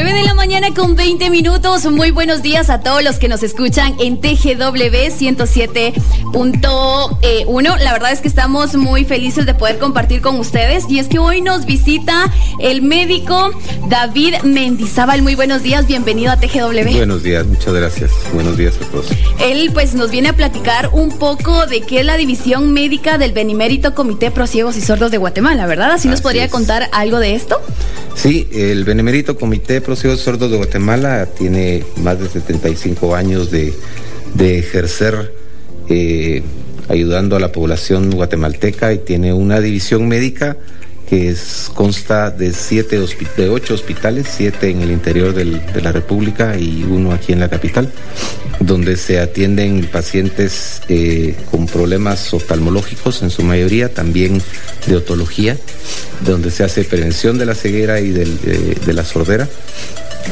9 de la mañana con 20 minutos. Muy buenos días a todos los que nos escuchan en TGW 107.1. La verdad es que estamos muy felices de poder compartir con ustedes. Y es que hoy nos visita el médico David Mendizábal. Muy buenos días, bienvenido a TGW. Buenos días, muchas gracias. Buenos días a todos. Él pues nos viene a platicar un poco de qué es la división médica del Benimérito Comité Pro Ciegos y Sordos de Guatemala, ¿verdad? ¿Así, nos podría contar algo de esto? Sí, el Benemérito Comité de Sordos de Guatemala tiene más de 75 años de, ejercer eh, ayudando a la población guatemalteca y tiene una división médica que consta de siete de ocho hospitales, siete en el interior de la República y uno aquí en la capital, donde se atienden pacientes eh, con problemas oftalmológicos en su mayoría, también de otología, donde se hace prevención de la ceguera y de la sordera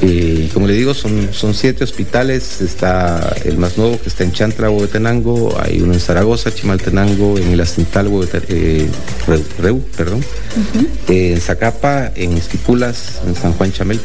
eh, como le digo, son, son siete hospitales. Está el más nuevo que está en Chantra, Huehuetenango. Hay uno en Zaragoza, Chimaltenango, en el Acintal, eh, Reu, perdón. en Zacapa, en Esquipulas, en San Juan Chamel.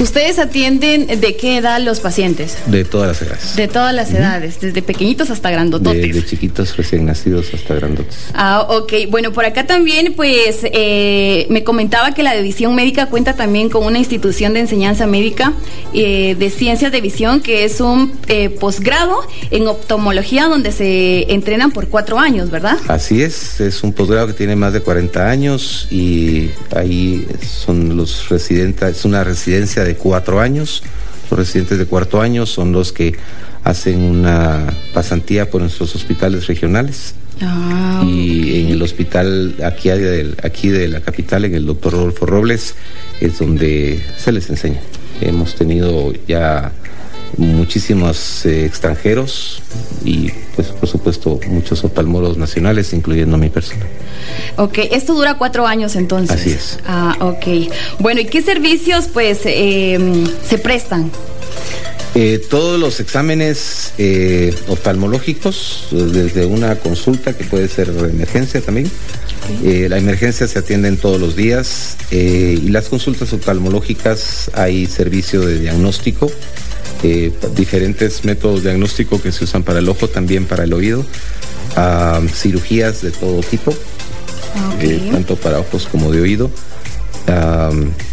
¿Ustedes atienden de qué edad los pacientes? De todas las edades. De todas las edades, desde pequeñitos hasta grandototes. De, chiquitos recién nacidos hasta grandotes. Ah, ok. Bueno, por acá también, pues, eh, me comentaba que la división médica cuenta también con una institución de enseñanza médica eh, de ciencias de visión, que es un eh, posgrado en oftalmología donde se entrenan por cuatro años, ¿verdad? Así es, es un posgrado que tiene más de 40 años y ahí son los residentes, es una residencia de cuatro años. Los residentes de cuarto año son los que hacen una pasantía por nuestros hospitales regionales. Ah, y en el hospital aquí aquí de la capital, en el doctor Rodolfo Robles, es donde se les enseña. Hemos tenido ya muchísimos eh, extranjeros y pues por supuesto muchos oftalmólogos nacionales, incluyendo mi persona. Ok, esto dura cuatro años entonces. Así es. Ah, ok. Bueno, ¿y qué servicios pues em, se prestan? Eh, todos los exámenes eh, oftalmológicos, desde una consulta que puede ser emergencia también. la emergencia se atienden todos los días y las consultas oftalmológicas hay servicio de diagnóstico eh, diferentes métodos de diagnóstico que se usan para el ojo, también para el oído, cirugías de todo tipo, eh, tanto para ojos como de oído.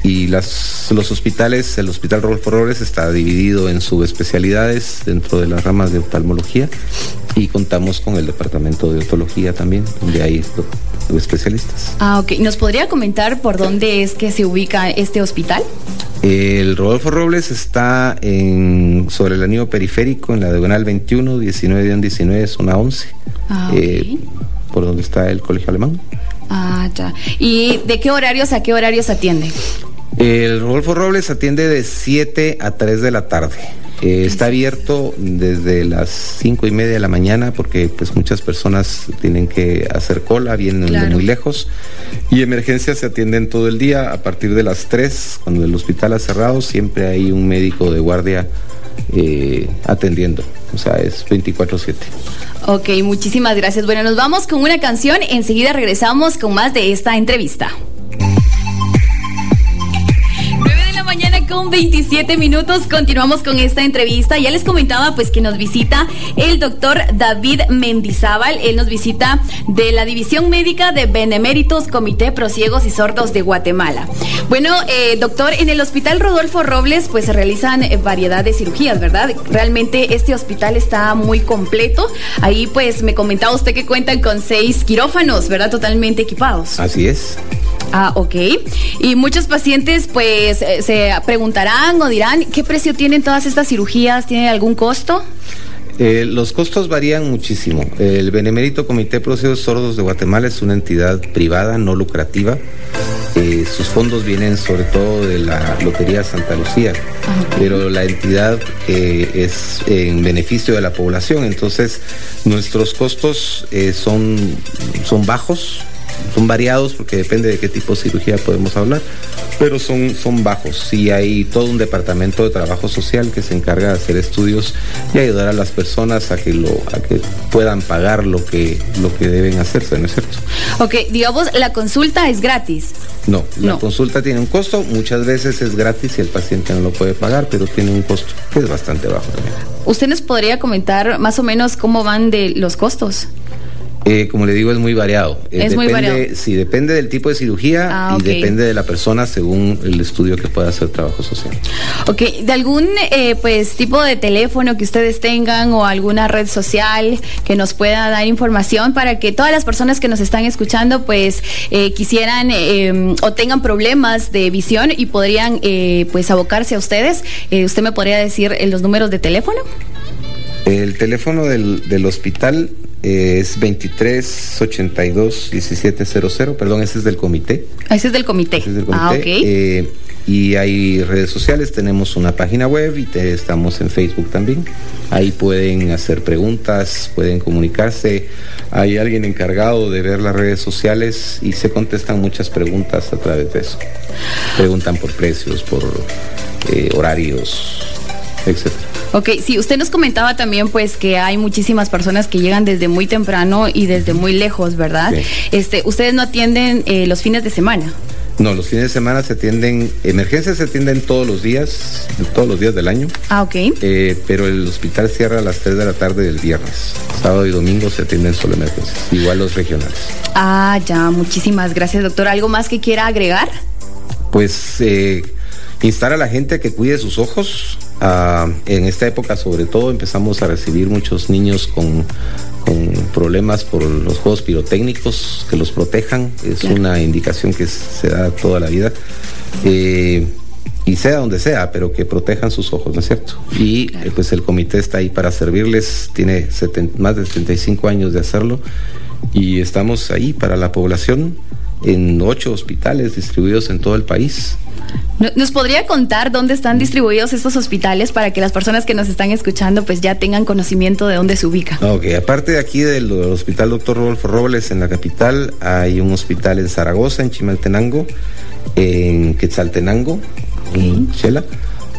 Y las, los hospitales, el Hospital Rodolfo Robles está dividido en subespecialidades dentro de las ramas de oftalmología y contamos con el departamento de otología también, donde hay especialistas. Ah, ok. ¿Nos podría comentar por dónde es que se ubica este hospital? El Rodolfo Robles está en, sobre el anillo periférico, en la diagonal 21, 19, 19, zona 11. Ah, eh, por donde está el colegio alemán. Ah, ya. ¿Y de qué horarios a qué horarios atiende? El Rodolfo Robles atiende de 7 a 3 de la tarde. Eh, está abierto desde las cinco y media de la mañana porque pues muchas personas tienen que hacer cola, vienen de muy lejos y emergencias se atienden todo el día a partir de las 3 cuando el hospital ha cerrado siempre hay un médico de guardia eh, atendiendo, o sea es 24/7. Ok, muchísimas gracias. Bueno, nos vamos con una canción, enseguida regresamos con más de esta entrevista. Con 27 minutos. Continuamos con esta entrevista. Ya les comentaba pues que nos visita el doctor David Mendizábal. Él nos visita de la División Médica de Beneméritos Comité Prosiegos y Sordos de Guatemala. Bueno, eh, doctor, en el Hospital Rodolfo Robles pues se realizan eh, variedad de cirugías, ¿verdad? Realmente este hospital está muy completo. Ahí pues me comentaba usted que cuentan con seis quirófanos, ¿verdad? Totalmente equipados. Así es. Ah, ok. Y muchos pacientes pues eh, se preguntarán o dirán, ¿qué precio tienen todas estas cirugías? ¿Tiene algún costo? Eh, los costos varían muchísimo. El Benemérito Comité de Procesos Sordos de Guatemala es una entidad privada, no lucrativa. Eh, sus fondos vienen sobre todo de la Lotería Santa Lucía, ah, pero la entidad es en beneficio de la población, entonces nuestros costos son, son bajos, son variados porque depende de qué tipo de cirugía podemos hablar, pero son, son bajos. Sí hay todo un departamento de trabajo social que se encarga de hacer estudios y ayudar a las personas a que, lo, a que puedan pagar lo que, lo que deben hacerse, ¿no es cierto? Ok, digamos, la consulta es gratis. No, la consulta tiene un costo, muchas veces es gratis y el paciente no lo puede pagar, pero tiene un costo que es bastante bajo también. ¿Usted nos podría comentar más o menos cómo van de los costos? Eh, como le digo, es muy variado. Eh, es muy variado. Sí, depende del tipo de cirugía ah, y depende de la persona según el estudio que pueda hacer trabajo social. Ok, ¿de algún eh, pues tipo de teléfono que ustedes tengan o alguna red social que nos pueda dar información para que todas las personas que nos están escuchando pues quisieran o tengan problemas de visión y podrían pues abocarse a ustedes? ¿Usted me podría decir los números de teléfono? El teléfono del, del hospital es 2382 1700, perdón, ese es del comité. Ah, ese es del comité. Ese es del comité. Ah, eh, y hay redes sociales, tenemos una página web y estamos en Facebook también. Ahí pueden hacer preguntas, pueden comunicarse. Hay alguien encargado de ver las redes sociales y se contestan muchas preguntas a través de eso. Preguntan por precios, por eh, horarios, etcétera. Ok, sí, usted nos comentaba también pues que hay muchísimas personas que llegan desde muy temprano y desde muy lejos, ¿verdad? Este, ustedes no atienden eh, los fines de semana. No, los fines de semana se atienden, emergencias se atienden todos los días, todos los días del año. Ah, ok. Eh, pero el hospital cierra a las 3 de la tarde del viernes. Sábado y domingo se atienden solo emergencias, igual los regionales. Ah, ya, muchísimas gracias, doctor. ¿Algo más que quiera agregar? Pues eh, instar a la gente a que cuide sus ojos, Ah, en esta época sobre todo empezamos a recibir muchos niños con, problemas por los juegos pirotécnicos, que los protejan, es una indicación que se da toda la vida. Eh, y sea donde sea, pero que protejan sus ojos, ¿no es cierto? Y eh, pues el comité está ahí para servirles, tiene más de 75 años de hacerlo. Y estamos ahí para la población en ocho hospitales distribuidos en todo el país. ¿Nos podría contar dónde están distribuidos estos hospitales para que las personas que nos están escuchando pues ya tengan conocimiento de dónde se ubica? Ok, aparte de aquí del Hospital Doctor Rodolfo Robles en la capital, hay un hospital en Zaragoza, en Chimaltenango, en Quetzaltenango, en Chela,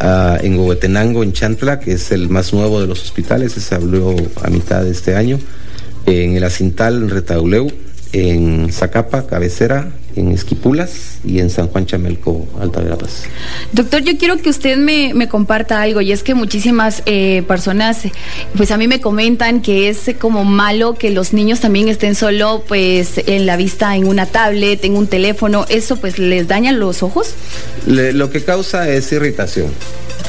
ah, en Gobetenango, en Chantla, que es el más nuevo de los hospitales, se abrió a mitad de este año, en el Acintal, en Retauleu, en Zacapa, cabecera, en Esquipulas y en San Juan Chamelco, Alta Verapaz. Doctor, yo quiero que usted me, comparta algo y es que muchísimas eh, personas, pues a mí me comentan que es como malo que los niños también estén solo pues en la vista en una tablet, en un teléfono, ¿eso pues les daña los ojos? lo que causa es irritación.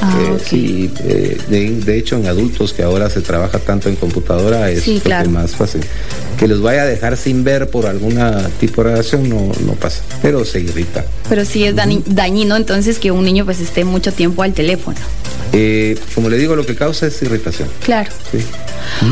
Ah, eh, sí, eh, de, hecho en adultos que ahora se trabaja tanto en computadora es más fácil. Que los vaya a dejar sin ver por alguna tipo de radiación no, no pasa, pero se irrita. Pero sí es dañino entonces que un niño pues esté mucho tiempo al teléfono. Eh, como le digo, lo que causa es irritación. Claro. Sí.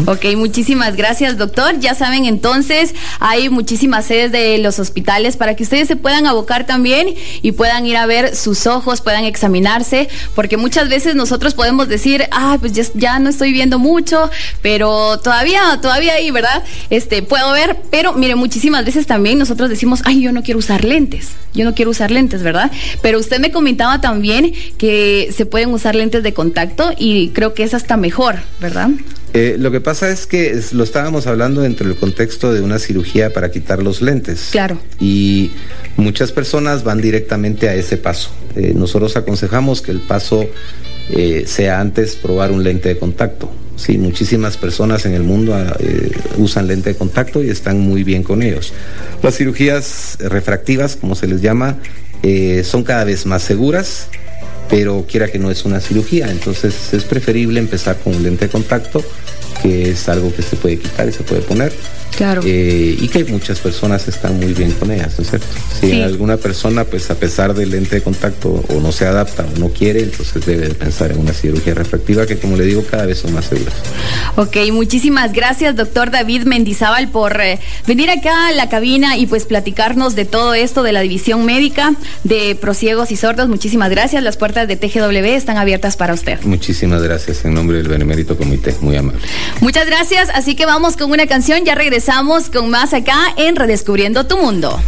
Ok, muchísimas gracias, doctor. Ya saben, entonces, hay muchísimas sedes de los hospitales para que ustedes se puedan abocar también y puedan ir a ver sus ojos, puedan examinarse, porque muchas veces nosotros podemos decir, ah, pues ya, no estoy viendo mucho, pero todavía, todavía ahí, ¿verdad? Este, puedo ver, pero mire, muchísimas veces también nosotros decimos, ay, yo no quiero usar lentes, yo no quiero usar lentes, ¿verdad? Pero usted me comentaba también que se pueden usar lentes de contacto y creo que es hasta mejor, ¿verdad? Eh, lo que pasa es que lo estábamos hablando dentro del contexto de una cirugía para quitar los lentes. Claro. Y muchas personas van directamente a ese paso. Eh, nosotros aconsejamos que el paso eh, sea antes probar un lente de contacto. Sí, muchísimas personas en el mundo usan lente de contacto y están muy bien con ellos. Las cirugías refractivas, como se les llama, son cada vez más seguras pero quiera que no es una cirugía, entonces es preferible empezar con un lente de contacto, que es algo que se puede quitar y se puede poner. Claro. Eh, y que muchas personas están muy bien con ellas, ¿no es cierto? Si alguna persona, pues a pesar del lente de contacto, o no se adapta o no quiere, entonces debe pensar en una cirugía refractiva que, como le digo, cada vez son más seguras. Ok, muchísimas gracias, doctor David Mendizábal, por eh, venir acá a la cabina y pues platicarnos de todo esto de la división médica de prosiegos y sordos. Muchísimas gracias. Las puertas puertas de TGW están abiertas para usted. Muchísimas gracias en nombre del Benemérito Comité, muy amable. Muchas gracias, así que vamos con una canción, ya regresamos con más acá en Redescubriendo tu Mundo.